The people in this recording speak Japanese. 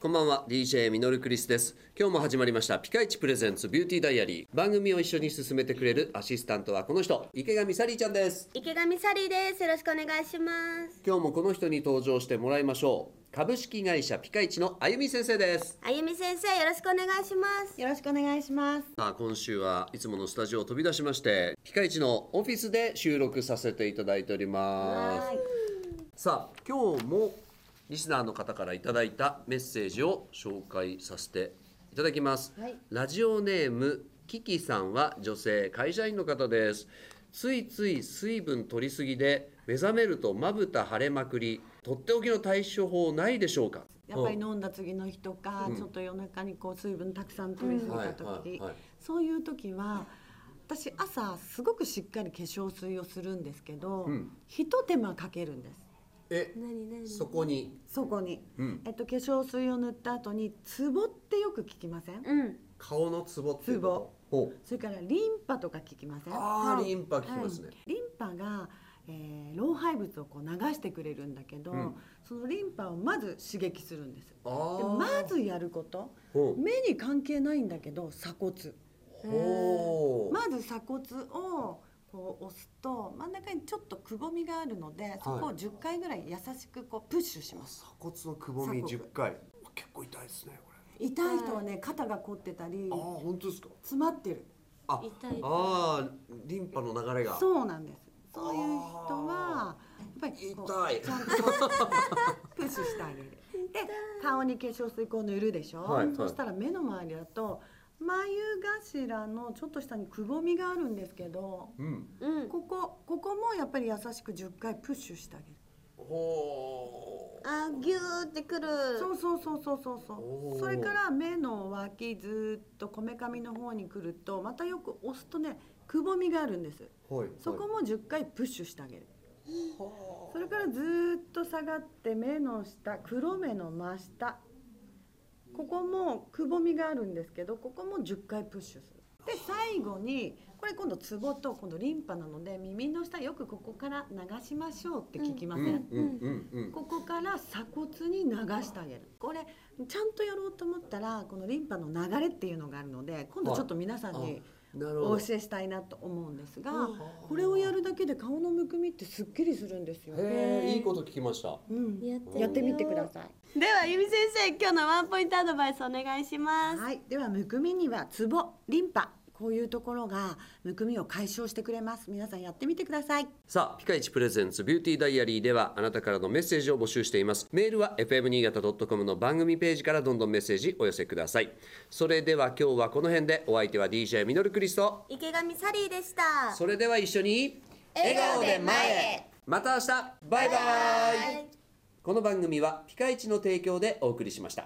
こんばんは DJ ミノルクリスです今日も始まりましたピカイチプレゼンツビューティーダイアリー番組を一緒に進めてくれるアシスタントはこの人池上サリーちゃんです池上サリーです。よろしくお願いします。今日もこの人に登場してもらいましょう株式会社ピカイチのあゆみ先生ですあゆみ先生、よろしくお願いします。よろしくお願いします。さあ今週はいつものスタジオを飛び出しましてピカイチのオフィスで収録させていただいておりますさあ今日もリスナーの方からいただいたメッセージを紹介させていただきます、はい。ラジオネームキキさんは女性会社員の方です。ついつい水分取りすぎで目覚めるとまぶた腫れまくり。とっておきの対処法ないでしょうか？やっぱり飲んだ次の日とか、ちょっと夜中にこう水分たくさん取りすぎた時、そういう時は私朝すごくしっかり化粧水をするんですけど、ん。ひと手間かけるんですえ何何？そこに。そこに、うん。えっと、化粧水を塗った後にツボってよく聞きません、うん。顔のツボっていうこと。ほう。それからリンパとか聞きません？あーリンパ聞きますね、リンパが、えー老廃物をこう流してくれるんだけど、うん。そのリンパをまず刺激するんです。あでーまずやること。ほう。目に関係ないんだけど鎖骨。ほう。まず鎖骨をこう押すと真ん中にちょっとくぼみがあるのでそこを10回ぐらい優しくこうプッシュします。鎖骨のくぼみ鎖骨。10回。結構痛いですねこれ。痛い人はね肩が凝ってたりああ本当ですか？詰まってる。あ痛い。痛いああリンパの流れが。そうなんです。そういう人はやっぱりこう痛い。ちゃんとプッシュしてあげる。で顔に化粧水こう塗るでしょ、はいはい。そしたら目の周りだと眉頭のちょっと下にくぼみがあるんですけどうん。うん。ここここもやっぱり優しく10回プッシュしてあげる。ほあ、ぎゅーってくる。そうそうそうそうそうそう。それから目の脇ずっとこめかみの方に来るとまたよく押すとねくぼみがあるんです。うはい。そこも10回プッシュしてあげる。それからずーっと下がって目の下黒目の真下ここもくぼみがあるんですけどここも10回プッシュする。で最後にこれ今度ツボと今度リンパなので耳の下よくここから流しましょうって聞きません、ここから鎖骨に流してあげる。これちゃんとやろうと思ったらこのリンパの流れっていうのがあるので今度ちょっと皆さんになるほどお教えしたいなと思うんですが、これをやるだけで顔のむくみってすっきりするんですよ。へえいいこと聞きました。うん、やってみてみてください。では、あゆみ先生、今日のワンポイントアドバイスお願いします。はい、ではむくみにはツボ、リンパこういうところがむくみを解消してくれます。皆さんやってみてください。さあピカイチプレゼンツビューティーダイアリーではあなたからのメッセージを募集しています。メールは fm 新潟 .com の番組ページからどんどんメッセージお寄せください。それでは今日はこの辺でお相手は DJ ミノルクリスト池上サリーでした。それでは一緒に笑顔で前へ。また明日。バイバイ。この番組はピカイチの提供でお送りしました